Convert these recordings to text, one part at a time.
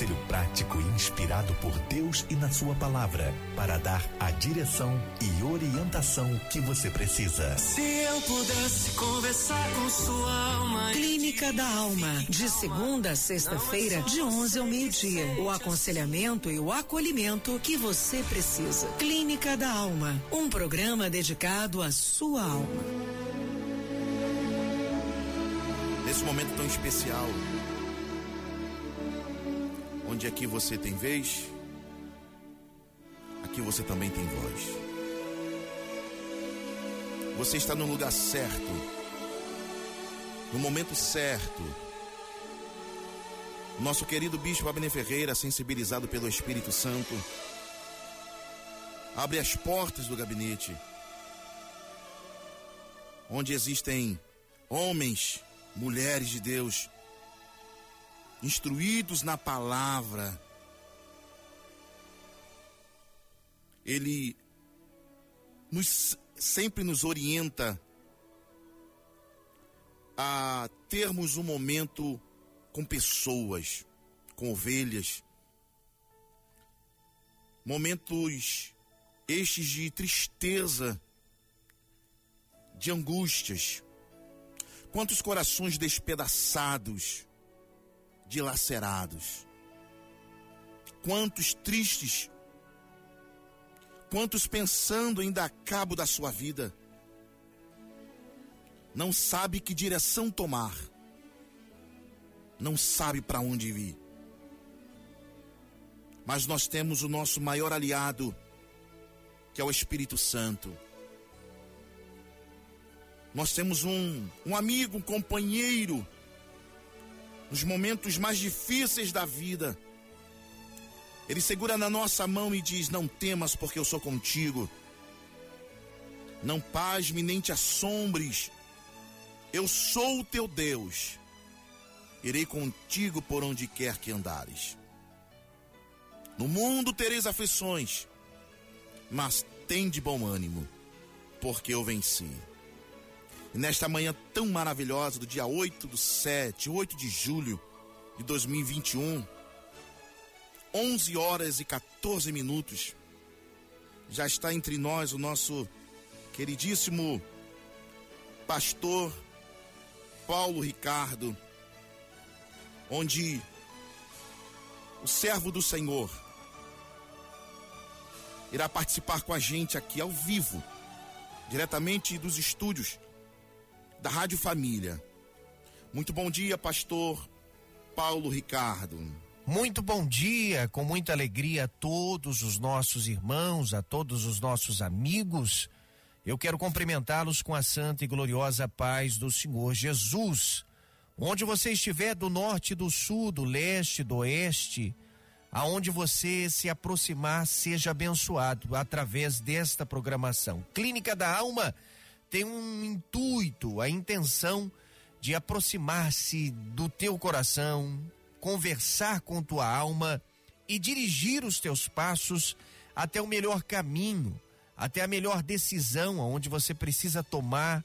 Um conselho prático e inspirado por Deus e na Sua palavra para dar a direção e orientação que você precisa. Se eu pudesse conversar com sua alma. Clínica da Alma, de segunda a sexta-feira, de 11 ao meio-dia. O aconselhamento e o acolhimento que você precisa. Clínica da Alma, um programa dedicado à sua alma. Nesse momento tão especial, onde aqui você tem vez, aqui você também tem voz. Você está no lugar certo, no momento certo. Nosso querido Bispo Abner Ferreira, sensibilizado pelo Espírito Santo, abre as portas do gabinete, onde existem homens, mulheres de Deus, instruídos na palavra. Ele nos, sempre nos orienta a termos um momento com pessoas, com ovelhas, momentos estes de tristeza, de angústias. Quantos corações despedaçados, dilacerados. Quantos tristes. Quantos pensando em dar cabo da sua vida. Não sabe que direção tomar. Não sabe para onde ir. Mas nós temos o nosso maior aliado, que é o Espírito Santo. Nós temos um, um amigo, um companheiro, nos momentos mais difíceis da vida. Ele segura na nossa mão e diz: Não temas, porque eu sou contigo. Não pasme nem te assombres. Eu sou o teu Deus. Irei contigo por onde quer que andares. No mundo tereis aflições, mas tem de bom ânimo, porque eu venci. Nesta manhã tão maravilhosa do dia 8 do 7, 8 de julho de 2021, 11 horas e 14 minutos, já está entre nós o nosso queridíssimo pastor Paulo Ricardo, onde o servo do Senhor irá participar com a gente aqui ao vivo, diretamente dos estúdios da Rádio Família. Muito bom dia, pastor Paulo Ricardo. Muito bom dia, com muita alegria a todos os nossos irmãos, a todos os nossos amigos. Eu quero cumprimentá-los com a santa e gloriosa paz do Senhor Jesus. Onde você estiver, do norte, do sul, do leste, do oeste, aonde você se aproximar, seja abençoado através desta programação. Clínica da Alma tem um intuito, a intenção de aproximar-se do teu coração, conversar com tua alma e dirigir os teus passos até o melhor caminho, até a melhor decisão aonde você precisa tomar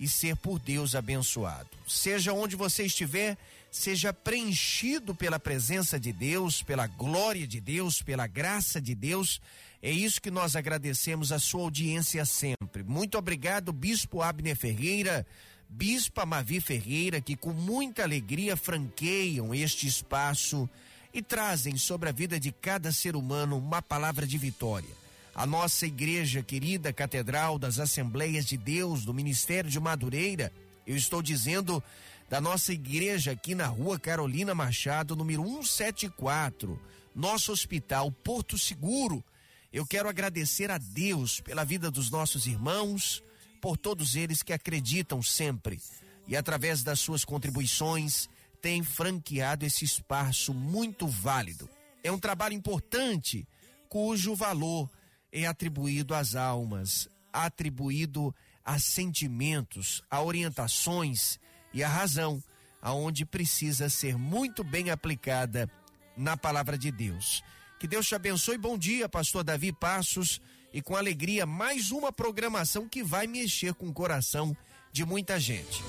e ser por Deus abençoado. Seja onde você estiver, seja preenchido pela presença de Deus, pela glória de Deus, pela graça de Deus. É isso que nós agradecemos a sua audiência sempre. Muito obrigado, Bispo Abner Ferreira, Bispa Mavi Ferreira, que com muita alegria franqueiam este espaço e trazem sobre a vida de cada ser humano uma palavra de vitória a nossa igreja querida Catedral das Assembleias de Deus do Ministério de Madureira. Eu estou dizendo da nossa igreja aqui na rua Carolina Machado, número 174, nosso hospital Porto Seguro. Eu quero agradecer a Deus pela vida dos nossos irmãos, por todos eles que acreditam sempre e através das suas contribuições têm franqueado esse espaço muito válido. É um trabalho importante cujo valor é atribuído às almas, atribuído a sentimentos, a orientações e a razão, aonde precisa ser muito bem aplicada na palavra de Deus. Que Deus te abençoe. Bom dia, pastor Davi Passos. E com alegria, mais uma programação que vai mexer com o coração de muita gente.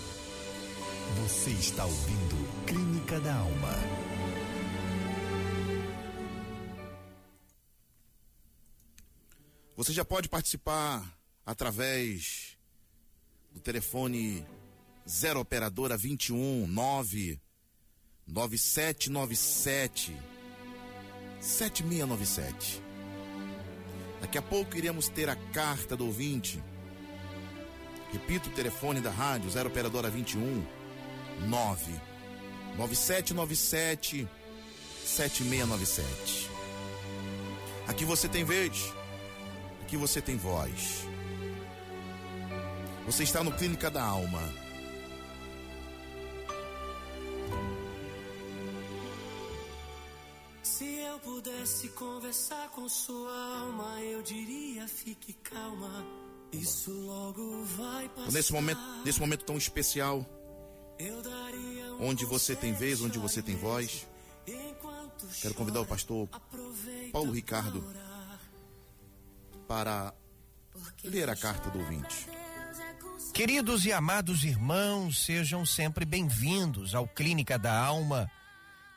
Você está ouvindo Clínica da Alma. Você já pode participar através do telefone 0 operadora 21 9 9797 7697. Daqui a pouco iremos ter a carta do ouvinte. Repito o telefone da rádio 0 operadora 21 9 9797 7697. Aqui você tem vez, aqui você tem voz. Você está no Clínica da Alma. Se eu pudesse conversar com sua alma, eu diria fique calma. Isso logo vai passar. Nesse momento, nesse momento tão especial, onde você tem vez, onde você tem voz, quero convidar o pastor Paulo Ricardo para ler a carta do ouvinte. Queridos e amados irmãos, sejam sempre bem-vindos ao Clínica da Alma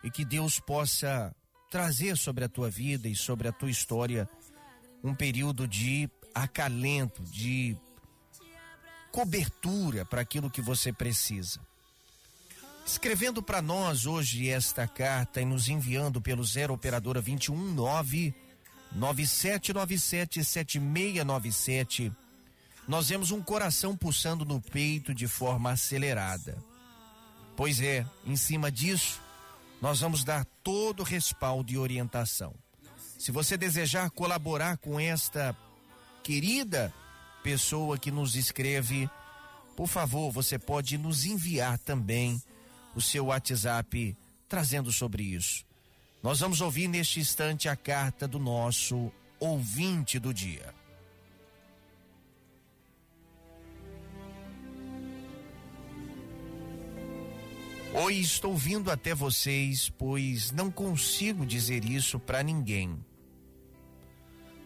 e que Deus possa trazer sobre a tua vida e sobre a tua história um período de acalento, de cobertura para aquilo que você precisa. Escrevendo para nós hoje esta carta e nos enviando pelo 0 operadora 219 9797 7697 nós vemos um coração pulsando no peito de forma acelerada. Pois é, em cima disso, nós vamos dar todo o respaldo e orientação. Se você desejar colaborar com esta querida pessoa que nos escreve, por favor, você pode nos enviar também o seu WhatsApp trazendo sobre isso. Nós vamos ouvir neste instante a carta do nosso ouvinte do dia. Oi, estou vindo até vocês, pois não consigo dizer isso para ninguém.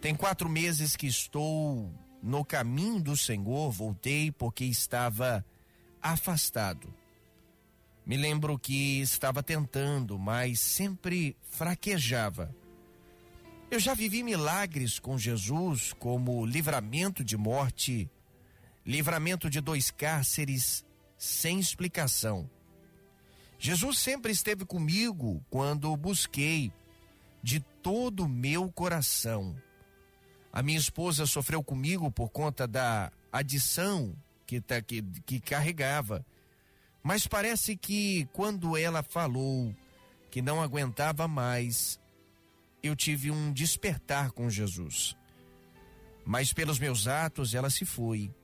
Tem quatro meses que estou no caminho do Senhor, voltei porque estava afastado. Me lembro que estava tentando, mas sempre fraquejava. Eu já vivi milagres com Jesus, como livramento de morte, livramento de dois cárceres sem explicação Jesus sempre esteve comigo quando busquei de todo o meu coração. A minha esposa sofreu comigo por conta da adição que, tá, que, que carregava. Mas parece que quando ela falou que não aguentava mais, eu tive um despertar com Jesus. Mas pelos meus atos ela se foi.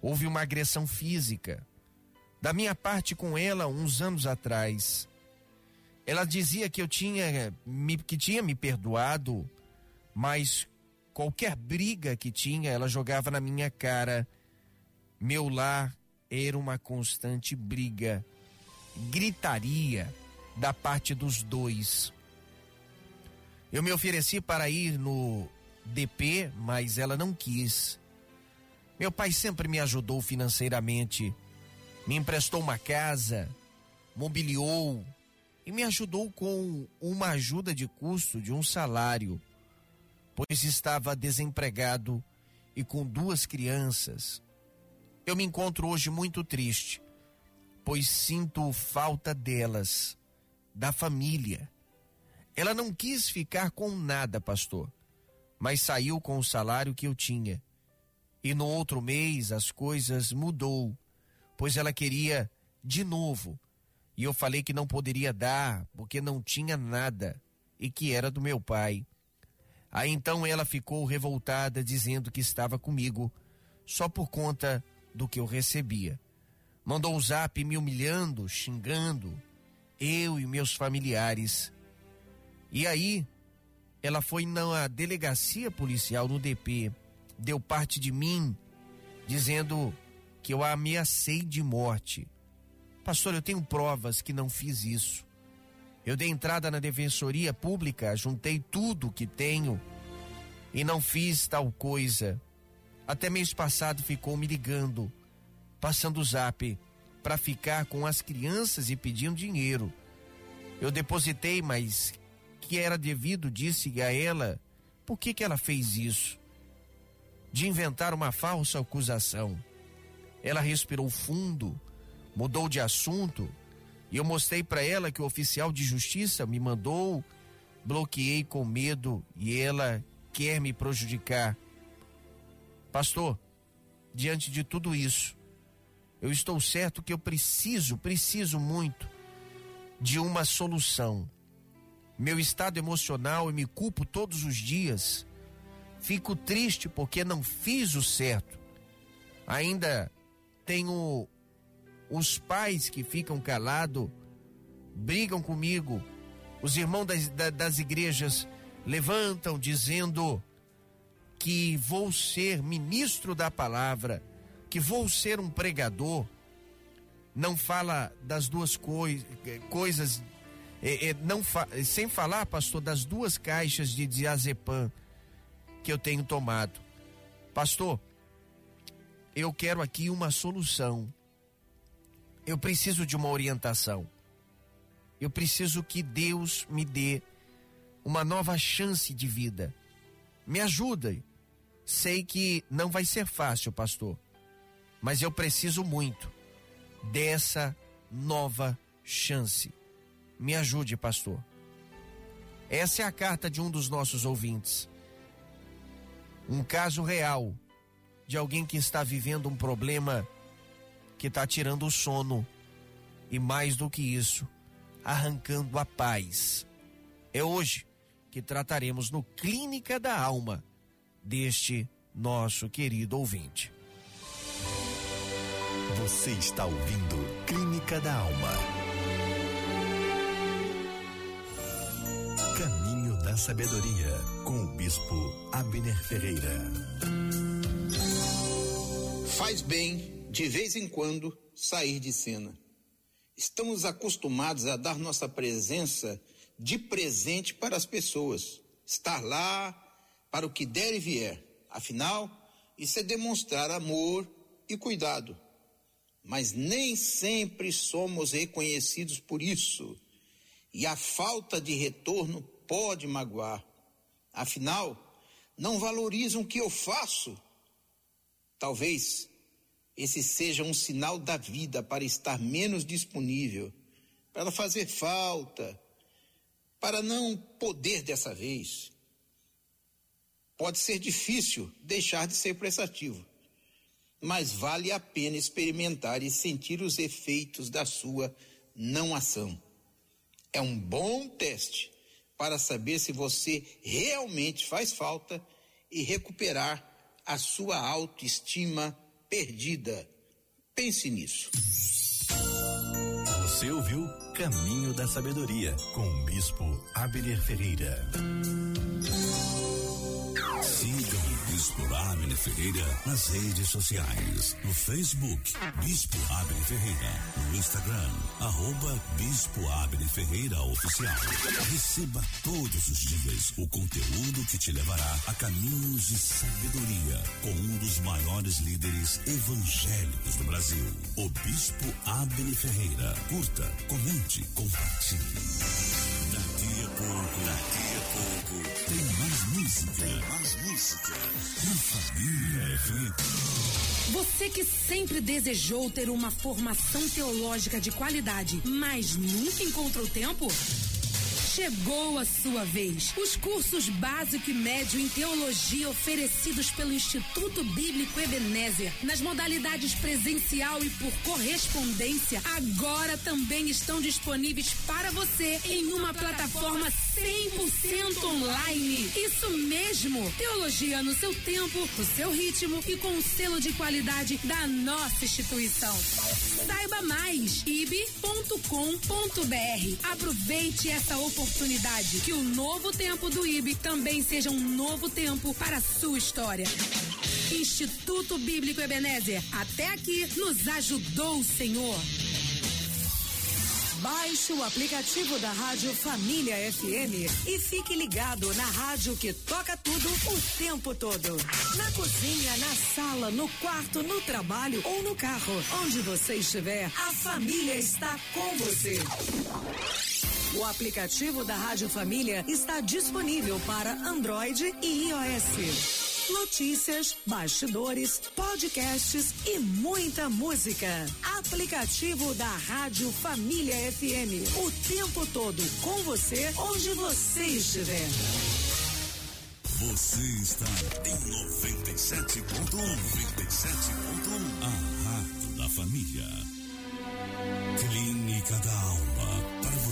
Houve uma agressão física da minha parte com ela uns anos atrás. Ela dizia que eu tinha me, que tinha me perdoado, mas qualquer briga que tinha, ela jogava na minha cara. Meu lar era uma constante briga, gritaria da parte dos dois. Eu me ofereci para ir no DP, mas ela não quis. Meu pai sempre me ajudou financeiramente me emprestou uma casa, mobiliou e me ajudou com uma ajuda de custo de um salário, pois estava desempregado e com duas crianças. Eu me encontro hoje muito triste, pois sinto falta delas, da família. Ela não quis ficar com nada, pastor, mas saiu com o salário que eu tinha. E no outro mês as coisas mudou pois ela queria de novo. E eu falei que não poderia dar, porque não tinha nada e que era do meu pai. Aí então ela ficou revoltada, dizendo que estava comigo só por conta do que eu recebia. Mandou um zap me humilhando, xingando, eu e meus familiares. E aí, ela foi na delegacia policial no DP, deu parte de mim, dizendo que eu a ameacei de morte. Pastor, eu tenho provas que não fiz isso. Eu dei entrada na defensoria pública, juntei tudo que tenho e não fiz tal coisa. Até mês passado ficou me ligando, passando o zap para ficar com as crianças e pedindo dinheiro. Eu depositei, mas que era devido, disse a ela, por que que ela fez isso? De inventar uma falsa acusação. Ela respirou fundo, mudou de assunto e eu mostrei para ela que o oficial de justiça me mandou, bloqueei com medo e ela quer me prejudicar. Pastor, diante de tudo isso, eu estou certo que eu preciso, preciso muito de uma solução. Meu estado emocional, eu me culpo todos os dias. Fico triste porque não fiz o certo. Ainda tenho os pais que ficam calados brigam comigo. Os irmãos das, das igrejas levantam dizendo que vou ser ministro da palavra, que vou ser um pregador. Não fala das duas coi coisas, é, é, não fa sem falar, pastor, das duas caixas de diazepam que eu tenho tomado. Pastor, eu quero aqui uma solução. Eu preciso de uma orientação. Eu preciso que Deus me dê uma nova chance de vida. Me ajude. Sei que não vai ser fácil, pastor, mas eu preciso muito dessa nova chance. Me ajude, pastor. Essa é a carta de um dos nossos ouvintes. Um caso real de alguém que está vivendo um problema que está tirando o sono e mais do que isso, arrancando a paz. É hoje que trataremos no Clínica da Alma deste nosso querido ouvinte. Você está ouvindo Clínica da Alma. Caminho da Sabedoria com o Bispo Abner Ferreira. Faz bem de vez em quando, sair de cena. Estamos acostumados a dar nossa presença de presente para as pessoas, estar lá para o que der e vier. Afinal, isso é demonstrar amor e cuidado. Mas nem sempre somos reconhecidos por isso, e a falta de retorno pode magoar. Afinal, não valorizam o que eu faço. Talvez esse seja um sinal da vida para estar menos disponível, para fazer falta, para não poder dessa vez. Pode ser difícil deixar de ser prestativo, mas vale a pena experimentar e sentir os efeitos da sua não ação. É um bom teste para saber se você realmente faz falta e recuperar a sua autoestima perdida. Pense nisso. Você ouviu Caminho da Sabedoria com o Bispo Abner Ferreira. Bispo Abner Ferreira nas redes sociais. No Facebook, Bispo Abner Ferreira. No Instagram, arroba Bispo Abner Ferreira Oficial. Receba todos os dias o conteúdo que te levará a caminhos de sabedoria com um dos maiores líderes evangélicos do Brasil, o Bispo Abner Ferreira. Curta, comente, compartilhe. Pouco, daqui a pouco, tem mais música. Tem mais música. Na Família FM. Você que sempre desejou ter uma formação teológica de qualidade, mas nunca encontrou tempo? Chegou a sua vez. Os cursos básico e médio em teologia oferecidos pelo Instituto Bíblico Ebenezer, nas modalidades presencial e por correspondência, agora também estão disponíveis para você em uma plataforma 100% online. Isso mesmo! Teologia no seu tempo, no seu ritmo e com o selo de qualidade da nossa instituição. Saiba mais ib.com.br. Aproveite essa oportunidade que o novo tempo do IB também seja um novo tempo para a sua história. Instituto Bíblico Ebenezer, até aqui nos ajudou o Senhor. Baixe o aplicativo da Rádio Família FM e fique ligado na rádio que toca tudo o tempo todo. Na cozinha, na sala, no quarto, no trabalho ou no carro. Onde você estiver, a família está com você. O aplicativo da Rádio Família está disponível para Android e iOS notícias, bastidores, podcasts e muita música. Aplicativo da Rádio Família FM. O tempo todo com você, onde você estiver. Você está em 97.1. 97.1. A Rádio da Família. Clínica da Alma.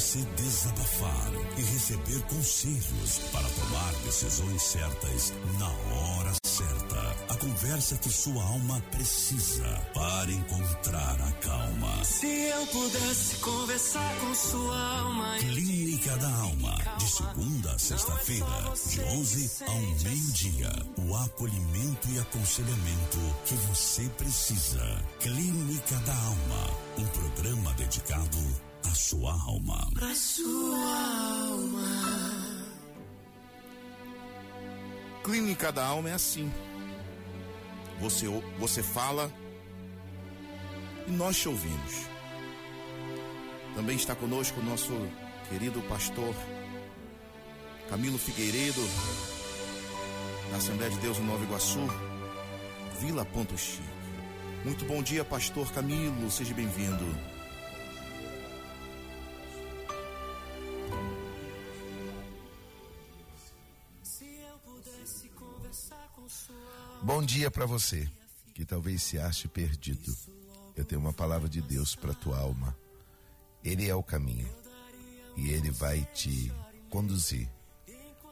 Você desabafar e receber conselhos para tomar decisões certas na hora certa. A conversa que sua alma precisa para encontrar a calma. Se eu pudesse conversar com sua alma. Clínica da Alma. De segunda a sexta-feira, de 11 ao meio-dia. O acolhimento e aconselhamento que você precisa. Clínica da Alma. Um programa dedicado sua alma. Sua alma. Clínica da Alma é assim. Você, você fala e nós te ouvimos. Também está conosco o nosso querido pastor Camilo Figueiredo, da Assembleia de Deus em Nova Iguaçu, Vila Ponto Chico. Muito bom dia, pastor Camilo, seja bem-vindo. Bom dia para você que talvez se ache perdido. Eu tenho uma palavra de Deus para tua alma. Ele é o caminho e ele vai te conduzir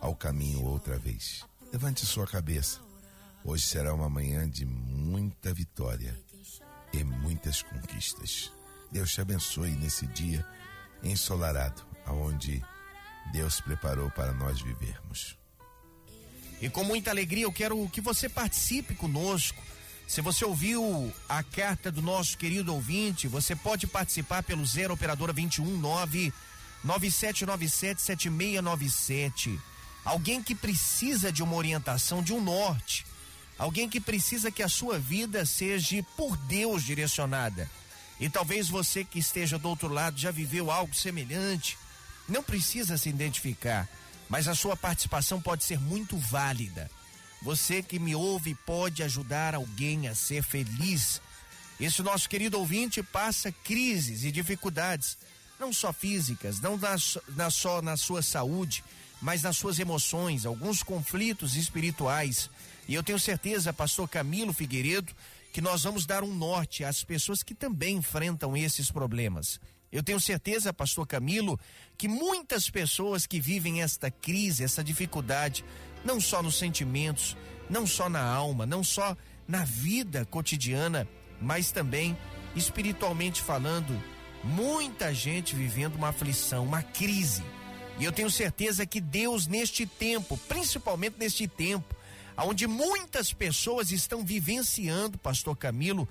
ao caminho outra vez. Levante sua cabeça. Hoje será uma manhã de muita vitória e muitas conquistas. Deus te abençoe nesse dia ensolarado, aonde Deus preparou para nós vivermos. E com muita alegria eu quero que você participe conosco. Se você ouviu a carta do nosso querido ouvinte, você pode participar pelo zero operadora 219 9797 7697. Alguém que precisa de uma orientação, de um norte. Alguém que precisa que a sua vida seja por Deus direcionada. E talvez você que esteja do outro lado já viveu algo semelhante. Não precisa se identificar mas a sua participação pode ser muito válida. Você que me ouve pode ajudar alguém a ser feliz. Esse nosso querido ouvinte passa crises e dificuldades, não só físicas, não na, na, só na sua saúde, mas nas suas emoções, alguns conflitos espirituais. E eu tenho certeza, pastor Camilo Figueiredo, que nós vamos dar um norte às pessoas que também enfrentam esses problemas. Eu tenho certeza, pastor Camilo, que muitas pessoas que vivem esta crise, essa dificuldade, não só nos sentimentos, não só na alma, não só na vida cotidiana, mas também espiritualmente falando, muita gente vivendo uma aflição, uma crise. E eu tenho certeza que Deus, neste tempo, principalmente neste tempo, onde muitas pessoas estão vivenciando, Pastor Camilo,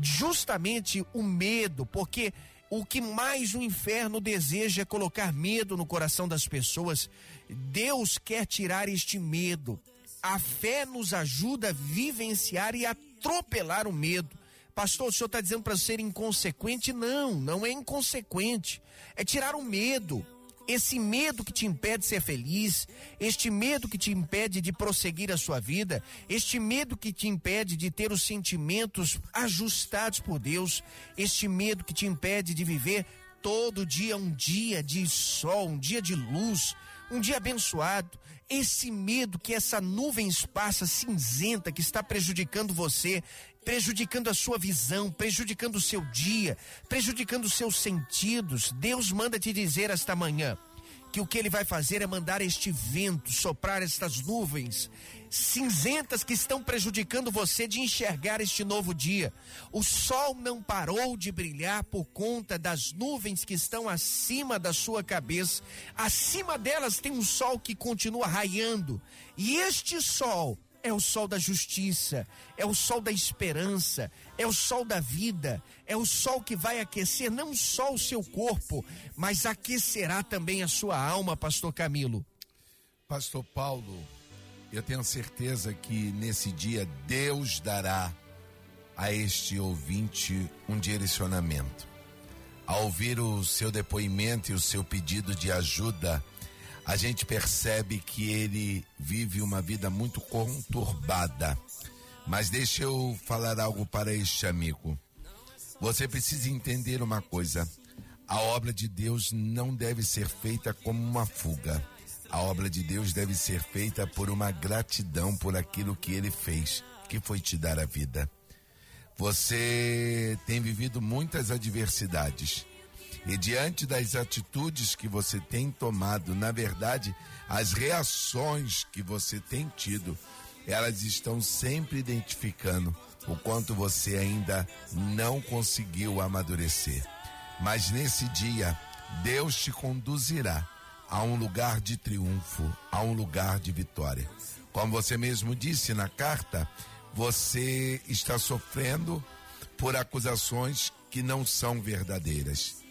justamente o medo, porque o que mais o inferno deseja é colocar medo no coração das pessoas. Deus quer tirar este medo. A fé nos ajuda a vivenciar e atropelar o medo. Pastor, o senhor está dizendo para ser inconsequente? Não, não é inconsequente. É tirar o medo esse medo que te impede de ser feliz, este medo que te impede de prosseguir a sua vida, este medo que te impede de ter os sentimentos ajustados por Deus, este medo que te impede de viver todo dia um dia de sol, um dia de luz, um dia abençoado. Esse medo que essa nuvem esparsa cinzenta que está prejudicando você, prejudicando a sua visão, prejudicando o seu dia, prejudicando os seus sentidos. Deus manda te dizer esta manhã que o que ele vai fazer é mandar este vento soprar estas nuvens cinzentas que estão prejudicando você de enxergar este novo dia. O sol não parou de brilhar por conta das nuvens que estão acima da sua cabeça. Acima delas tem um sol que continua raiando. E este sol é o sol da justiça, é o sol da esperança, é o sol da vida, é o sol que vai aquecer não só o seu corpo, mas aquecerá também a sua alma, Pastor Camilo. Pastor Paulo, eu tenho certeza que nesse dia Deus dará a este ouvinte um direcionamento. Ao ouvir o seu depoimento e o seu pedido de ajuda, a gente percebe que ele vive uma vida muito conturbada. Mas deixa eu falar algo para este amigo. Você precisa entender uma coisa: a obra de Deus não deve ser feita como uma fuga. A obra de Deus deve ser feita por uma gratidão por aquilo que ele fez, que foi te dar a vida. Você tem vivido muitas adversidades e diante das atitudes que você tem tomado, na verdade, as reações que você tem tido, elas estão sempre identificando o quanto você ainda não conseguiu amadurecer. Mas nesse dia, Deus te conduzirá a um lugar de triunfo, a um lugar de vitória. Como você mesmo disse na carta, você está sofrendo por acusações que não são verdadeiras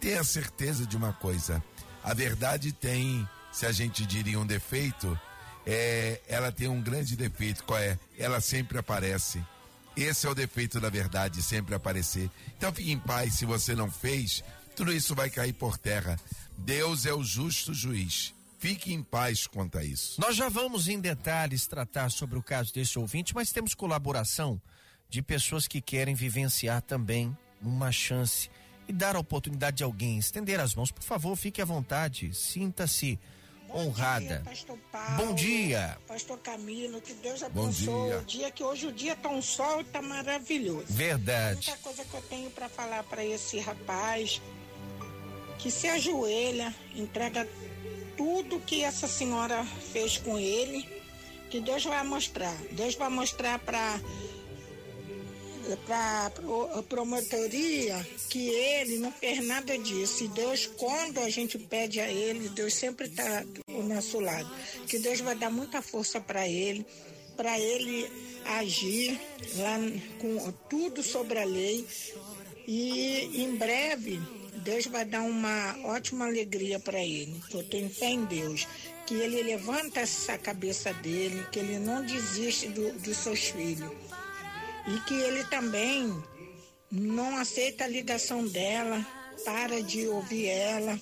tenha certeza de uma coisa: a verdade tem, se a gente diria um defeito, é, ela tem um grande defeito, qual é? Ela sempre aparece. Esse é o defeito da verdade, sempre aparecer. Então fique em paz, se você não fez, tudo isso vai cair por terra. Deus é o justo juiz. Fique em paz quanto a isso. Nós já vamos em detalhes tratar sobre o caso desse ouvinte, mas temos colaboração de pessoas que querem vivenciar também uma chance e dar a oportunidade de alguém estender as mãos, por favor, fique à vontade, sinta-se honrada. Dia, Pastor Paulo, Bom dia. Pastor Camilo, que Deus abençoe o dia que hoje o dia tá um sol e tá maravilhoso. Verdade. A única coisa que eu tenho para falar para esse rapaz que se ajoelha, entrega tudo que essa senhora fez com ele, que Deus vai mostrar. Deus vai mostrar para para a promotoria que ele não fez nada disso. E Deus, quando a gente pede a ele, Deus sempre está do nosso lado. Que Deus vai dar muita força para ele, para ele agir lá com tudo sobre a lei. E em breve, Deus vai dar uma ótima alegria para ele. Eu tenho fé em Deus. Que ele levanta essa cabeça dele, que ele não desiste do, dos seus filhos e que ele também não aceita a ligação dela, para de ouvir ela,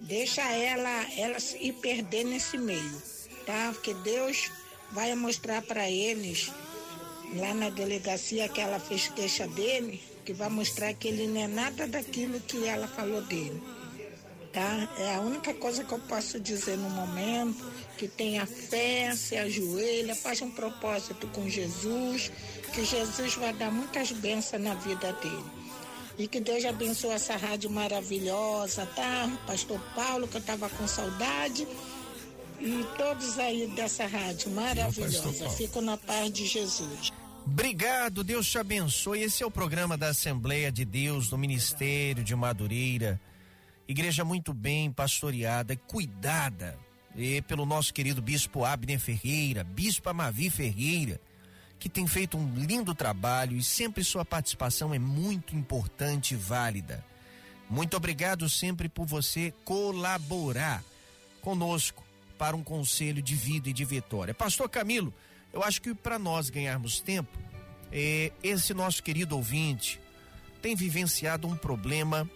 deixa ela, ela se perder nesse meio, tá? Porque Deus vai mostrar para eles lá na delegacia que ela fez queixa dele, que vai mostrar que ele não é nada daquilo que ela falou dele. Tá? É a única coisa que eu posso dizer no momento, que tenha fé, se ajoelha, faz um propósito com Jesus, que Jesus vai dar muitas bênçãos na vida dele. E que Deus abençoe essa rádio maravilhosa, tá? Pastor Paulo, que eu estava com saudade. E todos aí dessa rádio maravilhosa. Fico na paz de Jesus. Obrigado, Deus te abençoe. Esse é o programa da Assembleia de Deus do Ministério de Madureira. Igreja muito bem pastoreada, cuidada e pelo nosso querido Bispo Abner Ferreira, Bispo Amavi Ferreira, que tem feito um lindo trabalho e sempre sua participação é muito importante e válida. Muito obrigado sempre por você colaborar conosco para um conselho de vida e de vitória. Pastor Camilo, eu acho que para nós ganharmos tempo, eh, esse nosso querido ouvinte tem vivenciado um problema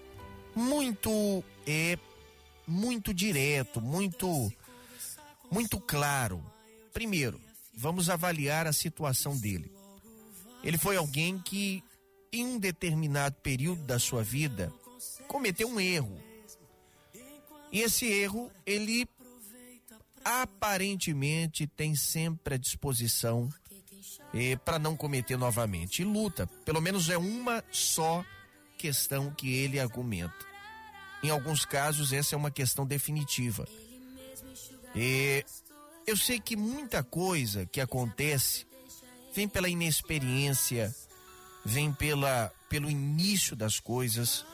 muito é muito direto, muito muito claro. Primeiro, vamos avaliar a situação dele. Ele foi alguém que, em um determinado período da sua vida, cometeu um erro. E esse erro, ele aparentemente tem sempre a disposição eh, para não cometer novamente. E luta, pelo menos é uma só questão que ele argumenta. Em alguns casos, essa é uma questão definitiva. E eu sei que muita coisa que acontece vem pela inexperiência, vem pela, pelo início das coisas,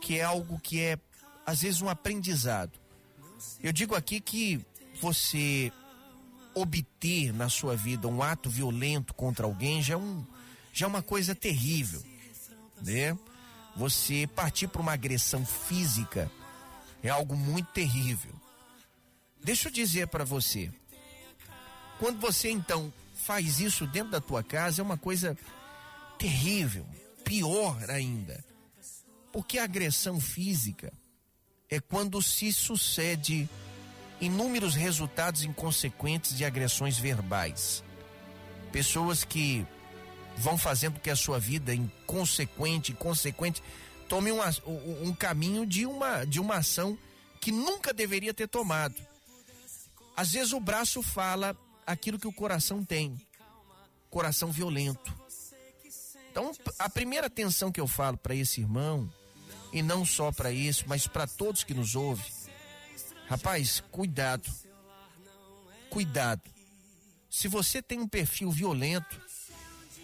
que é algo que é, às vezes, um aprendizado. Eu digo aqui que você obter na sua vida um ato violento contra alguém já é, um, já é uma coisa terrível, né? Você partir para uma agressão física é algo muito terrível. Deixa eu dizer para você, quando você então faz isso dentro da tua casa é uma coisa terrível, pior ainda. Porque a agressão física é quando se sucede inúmeros resultados inconsequentes de agressões verbais. Pessoas que vão fazendo que a sua vida inconsequente, inconsequente, tome um, um caminho de uma, de uma ação que nunca deveria ter tomado. Às vezes o braço fala aquilo que o coração tem, coração violento. Então, a primeira atenção que eu falo para esse irmão, e não só para isso, mas para todos que nos ouvem, rapaz, cuidado. Cuidado. Se você tem um perfil violento,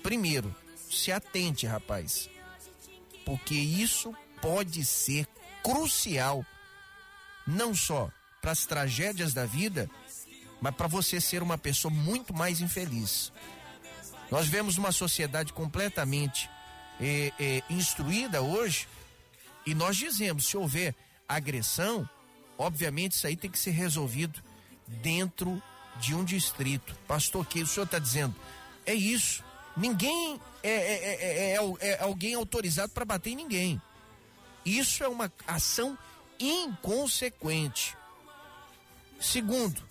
primeiro, se atente, rapaz. Porque isso pode ser crucial não só para as tragédias da vida, mas para você ser uma pessoa muito mais infeliz. Nós vemos uma sociedade completamente é, é, instruída hoje e nós dizemos: se houver agressão, obviamente isso aí tem que ser resolvido dentro de um distrito. Pastor, que o senhor está dizendo? É isso. Ninguém é, é, é alguém autorizado para bater em ninguém. Isso é uma ação inconsequente. Segundo,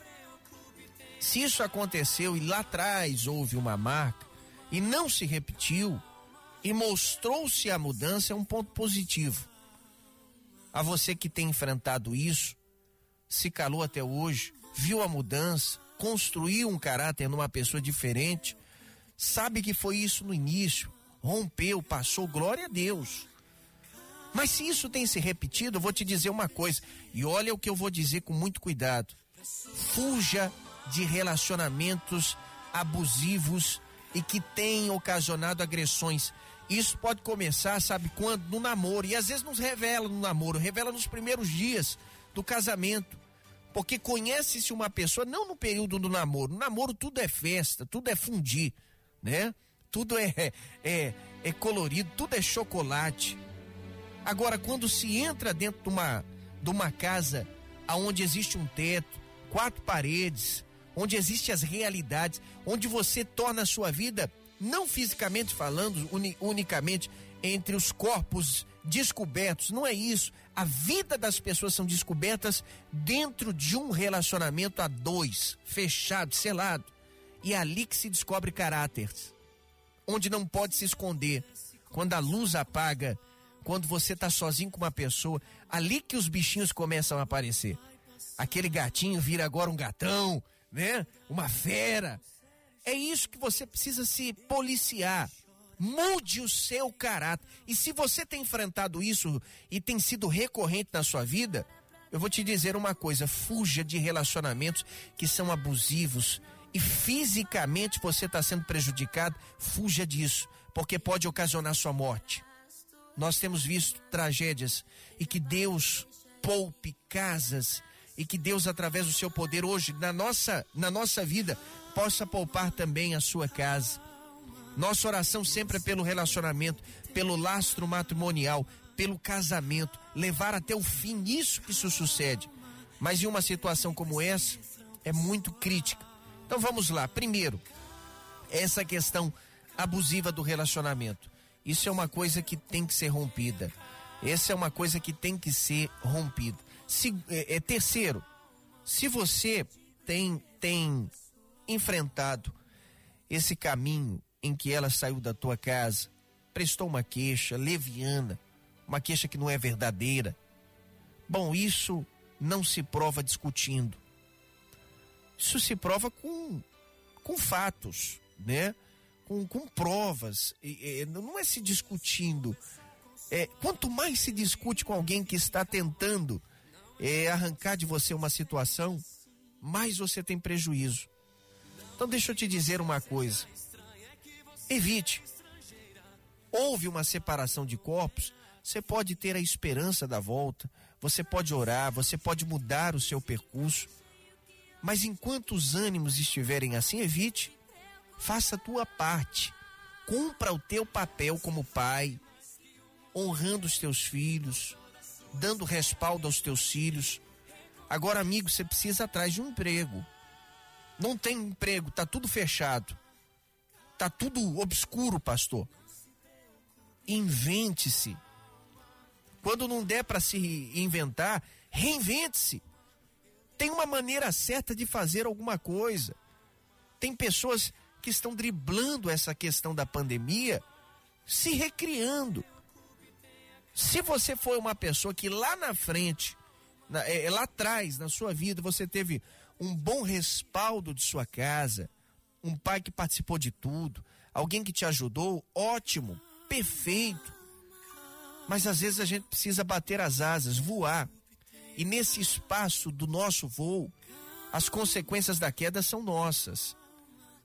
se isso aconteceu e lá atrás houve uma marca e não se repetiu e mostrou-se a mudança, é um ponto positivo. A você que tem enfrentado isso, se calou até hoje, viu a mudança, construiu um caráter numa pessoa diferente, sabe que foi isso no início, rompeu, passou, glória a Deus. Mas se isso tem se repetido, eu vou te dizer uma coisa, e olha o que eu vou dizer com muito cuidado. Fuja de relacionamentos abusivos e que têm ocasionado agressões. Isso pode começar, sabe quando? No namoro. E às vezes nos revela no namoro, revela nos primeiros dias do casamento. Porque conhece-se uma pessoa não no período do namoro. No namoro tudo é festa, tudo é fundir, né? Tudo é, é, é colorido, tudo é chocolate. Agora, quando se entra dentro de uma, de uma casa aonde existe um teto, quatro paredes, onde existem as realidades, onde você torna a sua vida, não fisicamente falando, uni, unicamente entre os corpos descobertos, não é isso. A vida das pessoas são descobertas dentro de um relacionamento a dois, fechado, selado. E é ali que se descobre caráter, onde não pode se esconder. Quando a luz apaga, quando você está sozinho com uma pessoa, ali que os bichinhos começam a aparecer. Aquele gatinho vira agora um gatão, né? Uma fera. É isso que você precisa se policiar. Mude o seu caráter. E se você tem enfrentado isso e tem sido recorrente na sua vida, eu vou te dizer uma coisa: fuja de relacionamentos que são abusivos e fisicamente você está sendo prejudicado. Fuja disso, porque pode ocasionar sua morte. Nós temos visto tragédias e que Deus poupe casas e que Deus através do seu poder hoje na nossa na nossa vida possa poupar também a sua casa. Nossa oração sempre é pelo relacionamento, pelo lastro matrimonial, pelo casamento, levar até o fim isso que isso sucede. Mas em uma situação como essa é muito crítica. Então vamos lá. Primeiro, essa questão abusiva do relacionamento. Isso é uma coisa que tem que ser rompida. Essa é uma coisa que tem que ser rompida. Se, é, é, terceiro, se você tem, tem enfrentado esse caminho em que ela saiu da tua casa, prestou uma queixa leviana, uma queixa que não é verdadeira, bom, isso não se prova discutindo. Isso se prova com, com fatos, né? Com, com provas. E, e, não é se discutindo. É, quanto mais se discute com alguém que está tentando é, arrancar de você uma situação, mais você tem prejuízo. Então deixa eu te dizer uma coisa. Evite. Houve uma separação de corpos, você pode ter a esperança da volta, você pode orar, você pode mudar o seu percurso. Mas enquanto os ânimos estiverem assim, evite. Faça a tua parte. Cumpra o teu papel como pai, honrando os teus filhos, dando respaldo aos teus filhos. Agora, amigo, você precisa atrás de um emprego. Não tem emprego, tá tudo fechado. Tá tudo obscuro, pastor. Invente-se. Quando não der para se inventar, reinvente-se. Tem uma maneira certa de fazer alguma coisa. Tem pessoas que estão driblando essa questão da pandemia, se recriando. Se você foi uma pessoa que lá na frente, na, é, lá atrás, na sua vida, você teve um bom respaldo de sua casa, um pai que participou de tudo, alguém que te ajudou, ótimo, perfeito. Mas às vezes a gente precisa bater as asas, voar. E nesse espaço do nosso voo, as consequências da queda são nossas.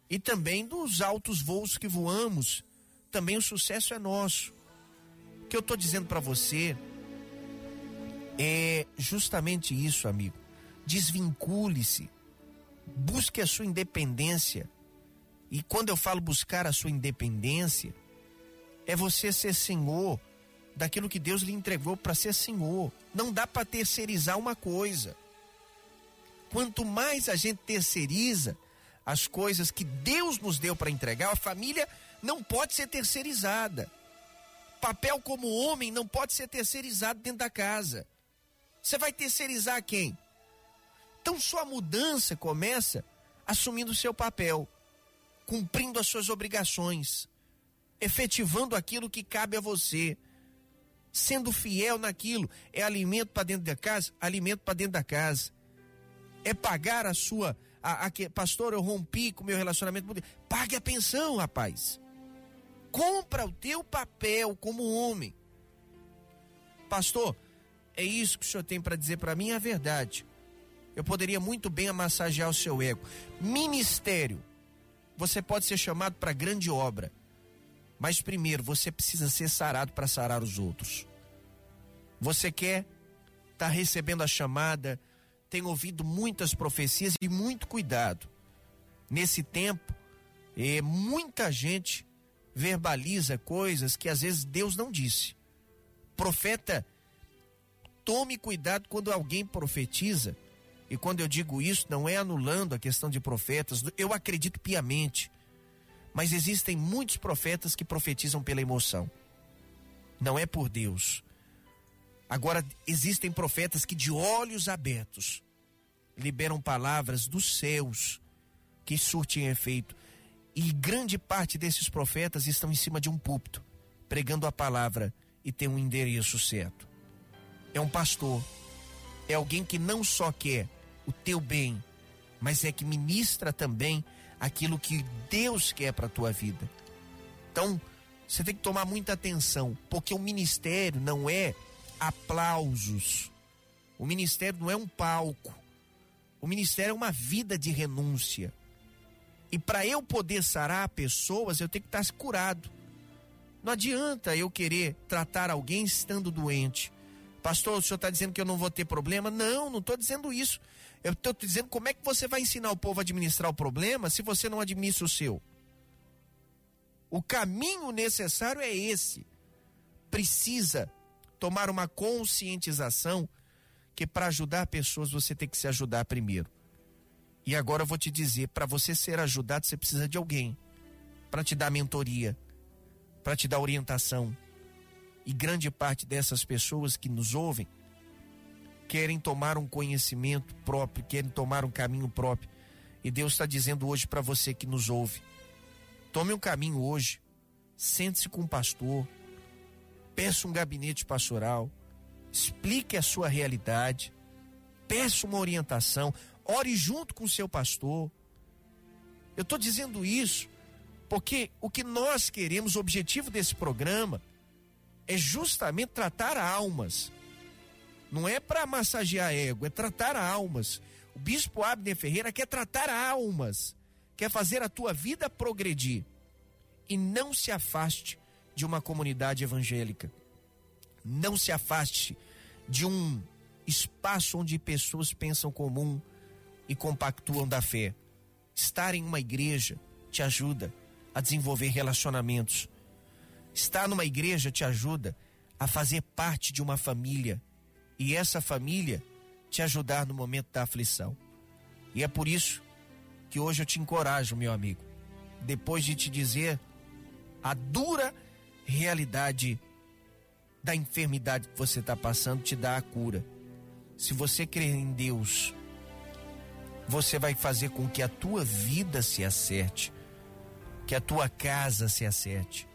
E também dos altos voos que voamos, também o sucesso é nosso. O que eu estou dizendo para você é justamente isso, amigo. Desvincule-se, busque a sua independência. E quando eu falo buscar a sua independência, é você ser senhor daquilo que Deus lhe entregou para ser senhor. Não dá para terceirizar uma coisa. Quanto mais a gente terceiriza as coisas que Deus nos deu para entregar, a família não pode ser terceirizada. Papel como homem não pode ser terceirizado dentro da casa. Você vai terceirizar quem? Então sua mudança começa assumindo o seu papel, cumprindo as suas obrigações, efetivando aquilo que cabe a você sendo fiel naquilo. É alimento para dentro da casa? Alimento para dentro da casa. É pagar a sua. A, a, pastor, eu rompi com meu relacionamento. Pague a pensão, rapaz. Compra o teu papel como homem. Pastor, é isso que o senhor tem para dizer para mim? É a verdade. Eu poderia muito bem amassagear o seu ego. Ministério. Você pode ser chamado para grande obra. Mas primeiro, você precisa ser sarado para sarar os outros. Você quer estar tá recebendo a chamada, tem ouvido muitas profecias e muito cuidado. Nesse tempo, eh, muita gente verbaliza coisas que às vezes Deus não disse. Profeta, tome cuidado quando alguém profetiza. E quando eu digo isso, não é anulando a questão de profetas, eu acredito piamente mas existem muitos profetas que profetizam pela emoção. Não é por Deus. Agora, existem profetas que de olhos abertos liberam palavras dos céus que surtem efeito. E grande parte desses profetas estão em cima de um púlpito, pregando a palavra e tem um endereço certo. É um pastor, é alguém que não só quer o teu bem, mas é que ministra também aquilo que Deus quer para a tua vida. Então, você tem que tomar muita atenção, porque o ministério não é aplausos. O ministério não é um palco. O ministério é uma vida de renúncia. E para eu poder sarar pessoas, eu tenho que estar curado. Não adianta eu querer tratar alguém estando doente. Pastor, o senhor está dizendo que eu não vou ter problema? Não, não estou dizendo isso. Eu estou dizendo como é que você vai ensinar o povo a administrar o problema se você não administra o seu. O caminho necessário é esse. Precisa tomar uma conscientização que para ajudar pessoas você tem que se ajudar primeiro. E agora eu vou te dizer, para você ser ajudado você precisa de alguém para te dar mentoria, para te dar orientação. E grande parte dessas pessoas que nos ouvem querem tomar um conhecimento próprio, querem tomar um caminho próprio. E Deus está dizendo hoje para você que nos ouve: tome um caminho hoje, sente-se com um pastor, peça um gabinete pastoral, explique a sua realidade, peça uma orientação, ore junto com o seu pastor. Eu estou dizendo isso porque o que nós queremos, o objetivo desse programa, é justamente tratar almas não é para massagear ego, é tratar almas. O bispo Abner Ferreira quer tratar almas, quer fazer a tua vida progredir. E não se afaste de uma comunidade evangélica. Não se afaste de um espaço onde pessoas pensam comum, e compactuam da fé. Estar em uma igreja te ajuda a desenvolver relacionamentos. Estar numa igreja te ajuda a fazer parte de uma família e essa família te ajudar no momento da aflição. E é por isso que hoje eu te encorajo, meu amigo, depois de te dizer a dura realidade da enfermidade que você está passando, te dá a cura. Se você crer em Deus, você vai fazer com que a tua vida se acerte, que a tua casa se acerte,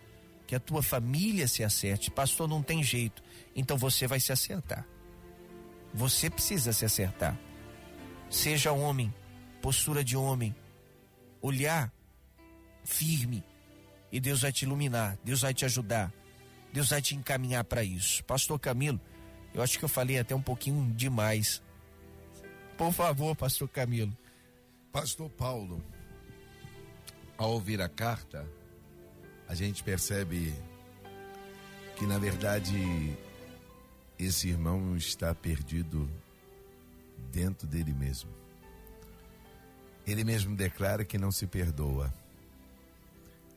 que a tua família se acerte. Pastor, não tem jeito. Então você vai se acertar. Você precisa se acertar. Seja homem, postura de homem, olhar firme e Deus vai te iluminar, Deus vai te ajudar, Deus vai te encaminhar para isso. Pastor Camilo, eu acho que eu falei até um pouquinho demais. Por favor, Pastor Camilo. Pastor Paulo, ao ouvir a carta, a gente percebe que na verdade esse irmão está perdido dentro dele mesmo. Ele mesmo declara que não se perdoa.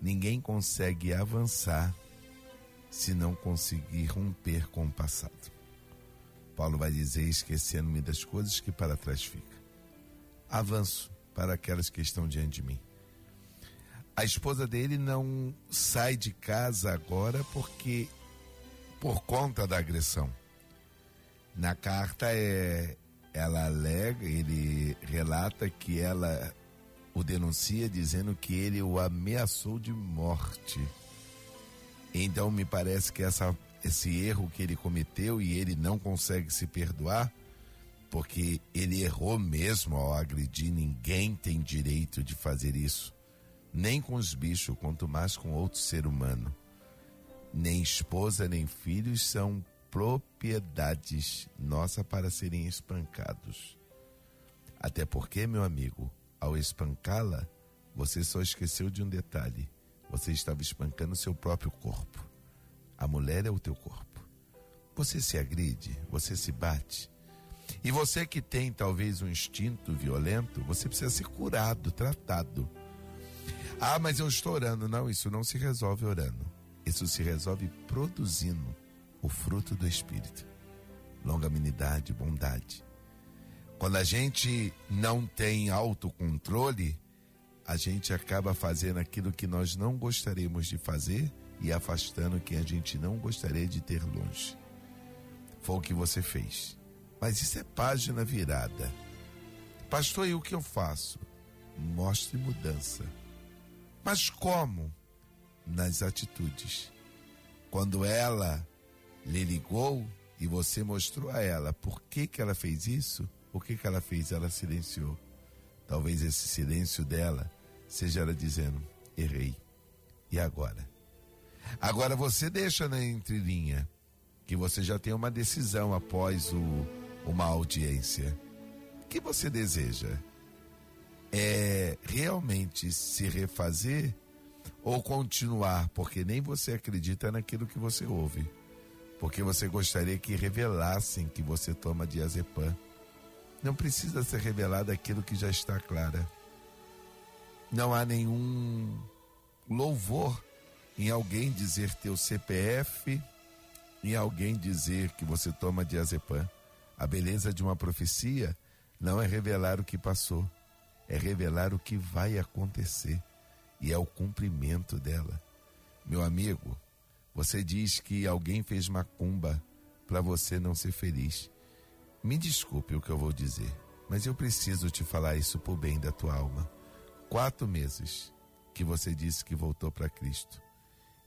Ninguém consegue avançar se não conseguir romper com o passado. Paulo vai dizer: esquecendo-me das coisas que para trás fica. Avanço para aquelas que estão diante de mim. A esposa dele não sai de casa agora porque por conta da agressão. Na carta é ela alega, ele relata que ela o denuncia dizendo que ele o ameaçou de morte. Então me parece que essa, esse erro que ele cometeu e ele não consegue se perdoar, porque ele errou mesmo ao agredir, ninguém tem direito de fazer isso, nem com os bichos, quanto mais com outro ser humano. Nem esposa, nem filhos são propriedades nossa para serem espancados. Até porque, meu amigo, ao espancá-la, você só esqueceu de um detalhe. Você estava espancando seu próprio corpo. A mulher é o teu corpo. Você se agride, você se bate. E você que tem talvez um instinto violento, você precisa ser curado, tratado. Ah, mas eu estou orando. Não, isso não se resolve orando. Isso se resolve produzindo o fruto do Espírito. Longanimidade, bondade. Quando a gente não tem autocontrole, a gente acaba fazendo aquilo que nós não gostaríamos de fazer e afastando quem a gente não gostaria de ter longe. Foi o que você fez. Mas isso é página virada. Pastor, e o que eu faço? Mostre mudança. Mas como? Nas atitudes. Quando ela lhe ligou e você mostrou a ela por que, que ela fez isso, o que, que ela fez? Ela silenciou. Talvez esse silêncio dela seja ela dizendo: errei. E agora? Agora você deixa na entrelinha que você já tem uma decisão após o, uma audiência. O que você deseja? É realmente se refazer ou continuar, porque nem você acredita naquilo que você ouve? Porque você gostaria que revelassem que você toma diazepam. Não precisa ser revelado aquilo que já está clara. Não há nenhum louvor em alguém dizer teu CPF, em alguém dizer que você toma diazepam. A beleza de uma profecia não é revelar o que passou, é revelar o que vai acontecer e é o cumprimento dela. Meu amigo, você diz que alguém fez macumba para você não ser feliz. Me desculpe o que eu vou dizer, mas eu preciso te falar isso por bem da tua alma. Quatro meses que você disse que voltou para Cristo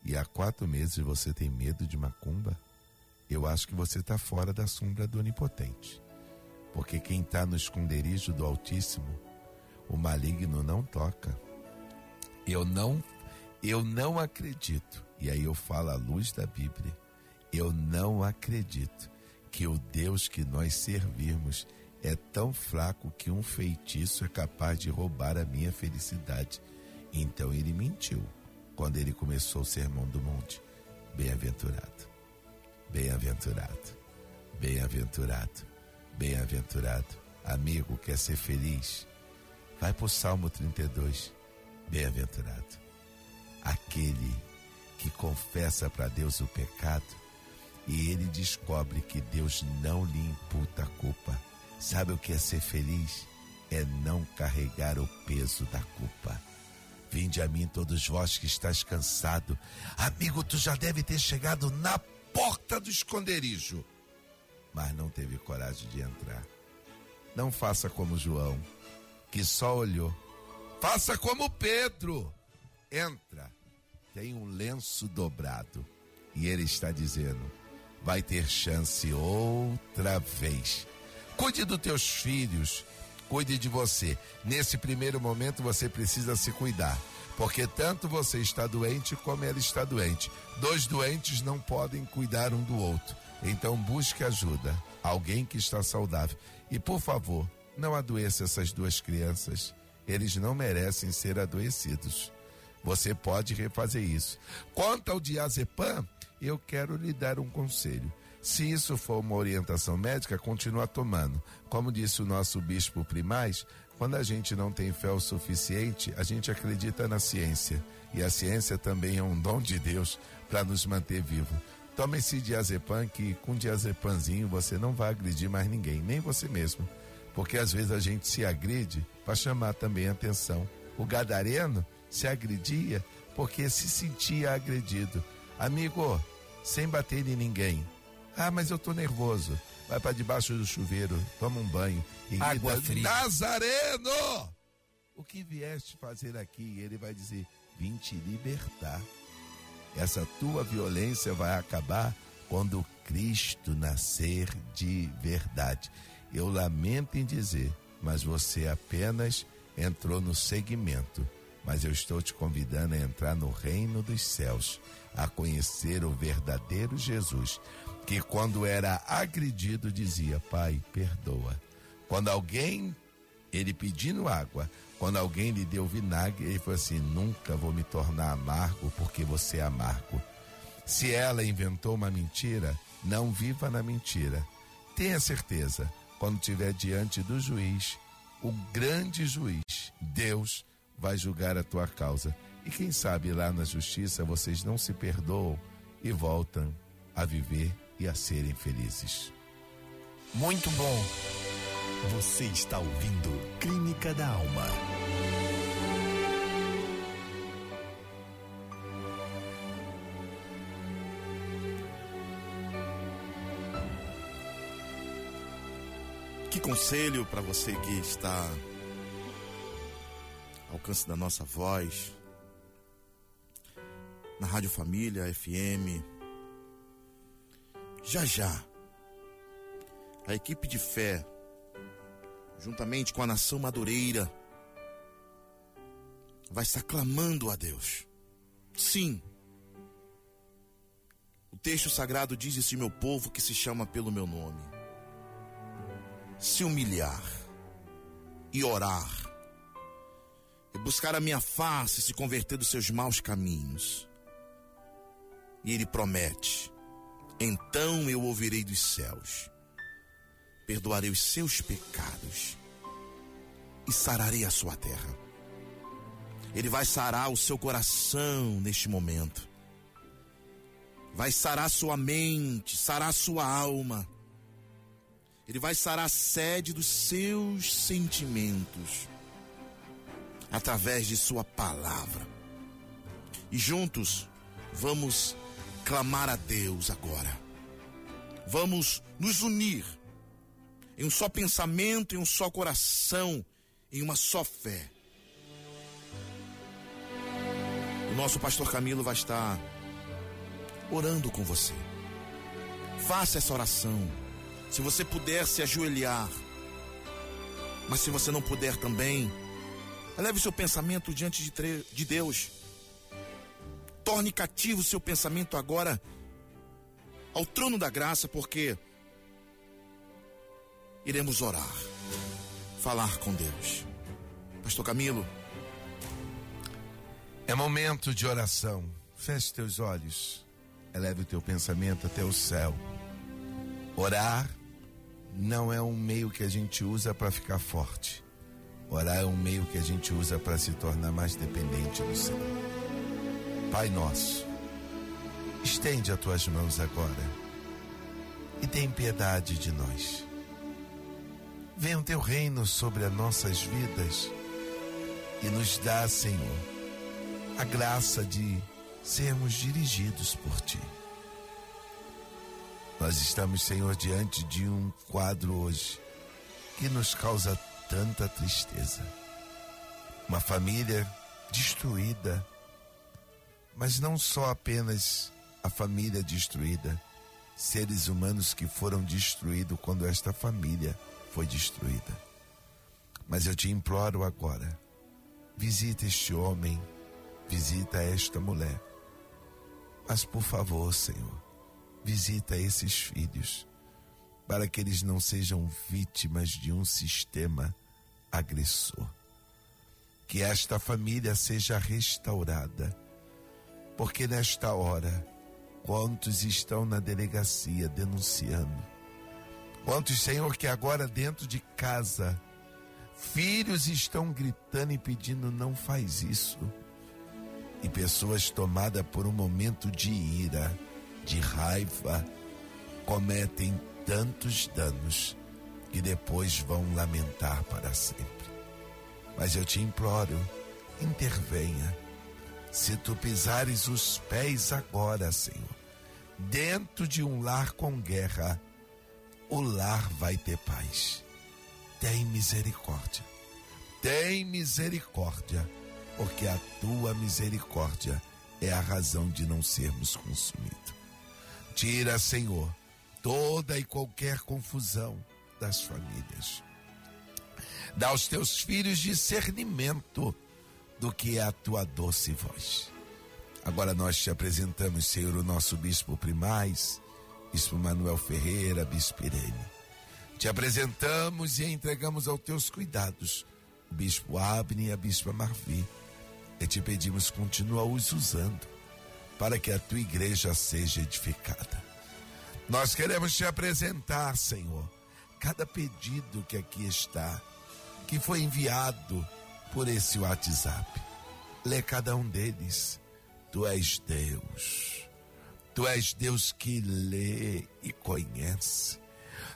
e há quatro meses você tem medo de macumba? Eu acho que você está fora da sombra do Onipotente. Porque quem está no esconderijo do Altíssimo, o maligno não toca. Eu não, eu não acredito e aí eu falo à luz da Bíblia. Eu não acredito que o Deus que nós servimos é tão fraco que um feitiço é capaz de roubar a minha felicidade. Então ele mentiu quando ele começou o sermão do monte. Bem-aventurado, bem-aventurado, bem-aventurado, bem-aventurado Amigo, quer ser feliz? Vai para o Salmo 32. Bem-aventurado. Aquele que confessa para Deus o pecado e ele descobre que Deus não lhe imputa a culpa. Sabe o que é ser feliz? É não carregar o peso da culpa. Vinde a mim todos vós que estáis cansado. Amigo, tu já deve ter chegado na porta do esconderijo, mas não teve coragem de entrar. Não faça como João, que só olhou. Faça como Pedro. Entra. Tem um lenço dobrado. E ele está dizendo: vai ter chance outra vez. Cuide dos teus filhos, cuide de você. Nesse primeiro momento você precisa se cuidar, porque tanto você está doente como ela está doente. Dois doentes não podem cuidar um do outro. Então busque ajuda, alguém que está saudável. E por favor, não adoeça essas duas crianças. Eles não merecem ser adoecidos. Você pode refazer isso. Quanto ao diazepam, eu quero lhe dar um conselho. Se isso for uma orientação médica, continua tomando. Como disse o nosso bispo primaz, quando a gente não tem fé o suficiente, a gente acredita na ciência. E a ciência também é um dom de Deus para nos manter vivo. Tome esse diazepam que com diazepamzinho você não vai agredir mais ninguém, nem você mesmo. Porque às vezes a gente se agride para chamar também atenção. O gadareno se agredia porque se sentia agredido. Amigo, sem bater em ninguém. Ah, mas eu tô nervoso. Vai para debaixo do chuveiro, toma um banho e Água grita, fria. Nazareno! O que vieste fazer aqui? Ele vai dizer: Vim te libertar. Essa tua violência vai acabar quando Cristo nascer de verdade. Eu lamento em dizer, mas você apenas entrou no segmento. Mas eu estou te convidando a entrar no reino dos céus, a conhecer o verdadeiro Jesus, que quando era agredido dizia: Pai, perdoa. Quando alguém, ele pedindo água, quando alguém lhe deu vinagre, ele falou assim: Nunca vou me tornar amargo porque você é amargo. Se ela inventou uma mentira, não viva na mentira. Tenha certeza, quando estiver diante do juiz, o grande juiz, Deus, vai julgar a tua causa. E quem sabe lá na justiça vocês não se perdoam e voltam a viver e a serem felizes. Muito bom. Você está ouvindo Clínica da Alma. Que conselho para você que está alcance da nossa voz, na Rádio Família FM. Já já, a equipe de fé, juntamente com a nação madureira, vai estar clamando a Deus. Sim. O texto sagrado diz: Esse meu povo que se chama pelo meu nome, se humilhar e orar, e buscar a minha face, se converter dos seus maus caminhos. E ele promete: então eu ouvirei dos céus, perdoarei os seus pecados e sararei a sua terra. Ele vai sarar o seu coração neste momento. Vai sarar sua mente, sarar sua alma. Ele vai sarar a sede dos seus sentimentos através de sua palavra. E juntos vamos clamar a Deus agora. Vamos nos unir em um só pensamento, em um só coração, em uma só fé. O nosso pastor Camilo vai estar orando com você. Faça essa oração. Se você puder se ajoelhar, mas se você não puder também, eleve seu pensamento diante de, de Deus. Torne cativo seu pensamento agora ao trono da graça, porque iremos orar, falar com Deus. Pastor Camilo, É momento de oração. Feche teus olhos. Eleve o teu pensamento até o céu. Orar não é um meio que a gente usa para ficar forte. Orar é um meio que a gente usa para se tornar mais dependente do Senhor. Pai nosso, estende as tuas mãos agora e tem piedade de nós. Venha o teu reino sobre as nossas vidas e nos dá, Senhor, a graça de sermos dirigidos por ti. Nós estamos, Senhor, diante de um quadro hoje que nos causa tanta tristeza. Uma família destruída, mas não só apenas a família destruída, seres humanos que foram destruídos quando esta família foi destruída. Mas eu te imploro agora, visita este homem, visita esta mulher. Mas por favor, Senhor, visita esses filhos, para que eles não sejam vítimas de um sistema agressor. Que esta família seja restaurada, porque nesta hora, quantos estão na delegacia denunciando? Quantos, Senhor, que agora dentro de casa, filhos estão gritando e pedindo: não faz isso. E pessoas tomadas por um momento de ira de raiva, cometem tantos danos que depois vão lamentar para sempre. Mas eu te imploro, intervenha. Se tu pisares os pés agora, Senhor, dentro de um lar com guerra, o lar vai ter paz. Tem misericórdia. Tem misericórdia, porque a tua misericórdia é a razão de não sermos consumidos. Tira, Senhor, toda e qualquer confusão das famílias. Dá aos teus filhos discernimento do que é a tua doce voz. Agora nós te apresentamos, Senhor, o nosso bispo primaz, bispo Manuel Ferreira, bispo Irene. Te apresentamos e entregamos aos teus cuidados o bispo Abne e a bispa Marvi. E te pedimos, continua os usando para que a tua igreja seja edificada. Nós queremos te apresentar, Senhor, cada pedido que aqui está, que foi enviado por esse WhatsApp. Lê cada um deles. Tu és Deus. Tu és Deus que lê e conhece.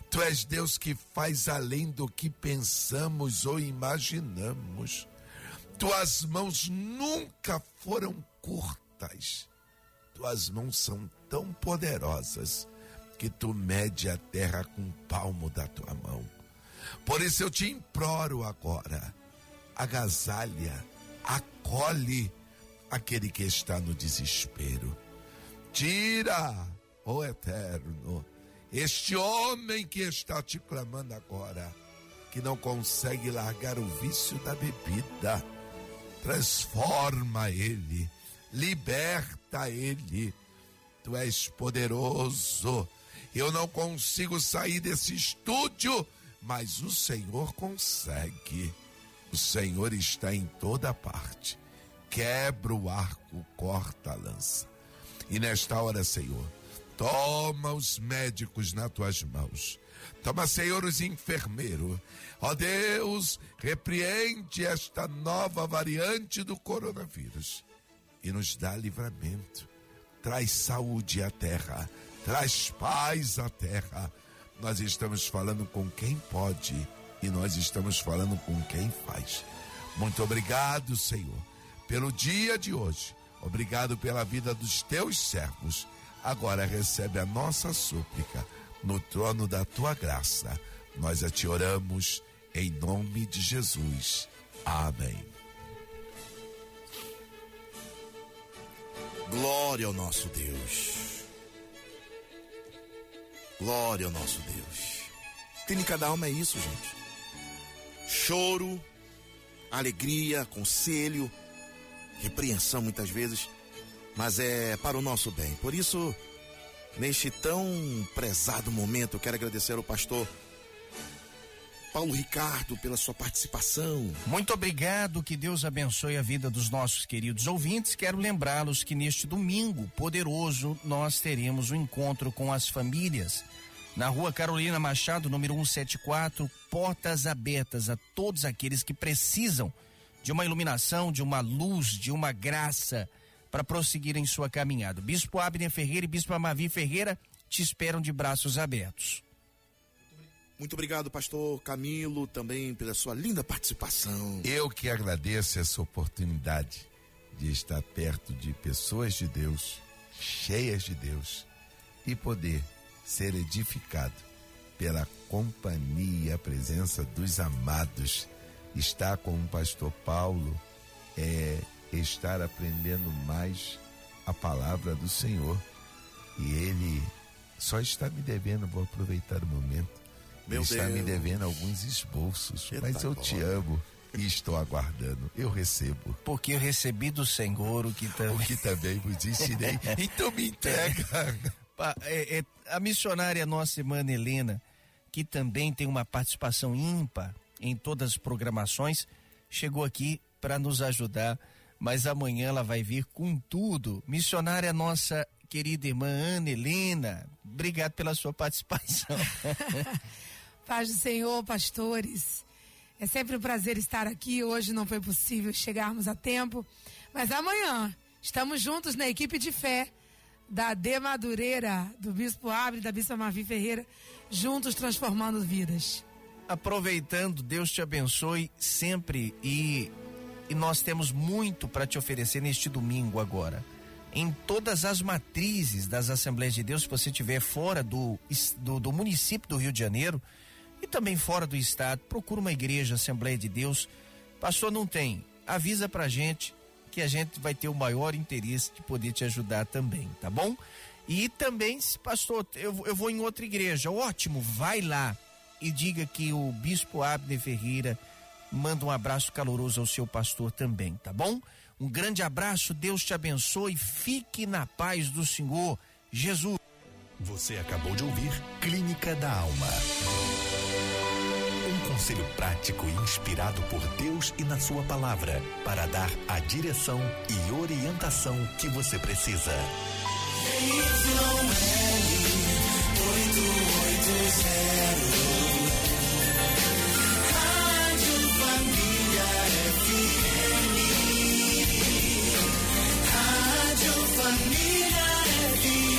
Tu és Deus que faz além do que pensamos ou imaginamos. Tuas mãos nunca foram curtas tuas mãos são tão poderosas que tu mede a terra com o palmo da tua mão. Por isso eu te imploro agora, agasalha, acolhe aquele que está no desespero. Tira, ó oh Eterno, este homem que está te clamando agora, que não consegue largar o vício da bebida. Transforma ele liberta ele. Tu és poderoso. Eu não consigo sair desse estúdio, mas o Senhor consegue. O Senhor está em toda parte. Quebra o arco, corta a lança. E nesta hora, Senhor, toma os médicos nas tuas mãos. Toma, Senhor, os enfermeiros. Ó Deus, repreende esta nova variante do coronavírus e nos dá livramento. Traz saúde à terra, traz paz à terra. Nós estamos falando com quem pode e nós estamos falando com quem faz. Muito obrigado, Senhor, pelo dia de hoje. Obrigado pela vida dos teus servos. Agora recebe a nossa súplica no trono da tua graça. Nós a te oramos em nome de Jesus. Amém. Glória ao nosso Deus. Glória ao nosso Deus. Clínica da alma é isso, gente. Choro, alegria, conselho, repreensão muitas vezes, mas é para o nosso bem. Por isso, neste tão prezado momento, eu quero agradecer ao pastor Paulo Ricardo, pela sua participação. Muito obrigado, que Deus abençoe a vida dos nossos queridos ouvintes. Quero lembrá-los que neste domingo poderoso nós teremos um encontro com as famílias na rua Carolina Machado, número 174, portas abertas a todos aqueles que precisam de uma iluminação, de uma luz, de uma graça para prosseguir em sua caminhada. Bispo Abner Ferreira e Bispo Amavi Ferreira te esperam de braços abertos. Muito obrigado, pastor Camilo, também pela sua linda participação. Eu que agradeço essa oportunidade de estar perto de pessoas de Deus, cheias de Deus, e poder ser edificado pela companhia e a presença dos amados. Estar com o pastor Paulo é estar aprendendo mais a palavra do Senhor. E ele só está me devendo, vou aproveitar o momento meu está Deus. me devendo alguns esboços, Eita mas eu te amo e estou aguardando. Eu recebo. Porque eu recebi do Senhor o que também. O que também vos ensinei. então me entrega. É, é, a missionária nossa irmã Helena, que também tem uma participação ímpar em todas as programações, chegou aqui para nos ajudar, mas amanhã ela vai vir com tudo. Missionária nossa querida irmã Ana Helena, obrigado pela sua participação. Paz do Senhor, pastores. É sempre um prazer estar aqui. Hoje não foi possível chegarmos a tempo, mas amanhã estamos juntos na equipe de fé da De Madureira, do Bispo Abre, da Bispa Mavi Ferreira, juntos transformando vidas. Aproveitando, Deus te abençoe sempre e, e nós temos muito para te oferecer neste domingo agora. Em todas as matrizes das Assembleias de Deus, se você estiver fora do, do, do município do Rio de Janeiro, e também fora do estado, procura uma igreja, Assembleia de Deus. Pastor, não tem. Avisa pra gente que a gente vai ter o maior interesse de poder te ajudar também, tá bom? E também, pastor, eu, eu vou em outra igreja. Ótimo, vai lá e diga que o bispo Abner Ferreira manda um abraço caloroso ao seu pastor também, tá bom? Um grande abraço, Deus te abençoe, fique na paz do Senhor Jesus. Você acabou de ouvir Clínica da Alma conselho prático inspirado por Deus e na Sua palavra para dar a direção e orientação que você precisa. Família FM.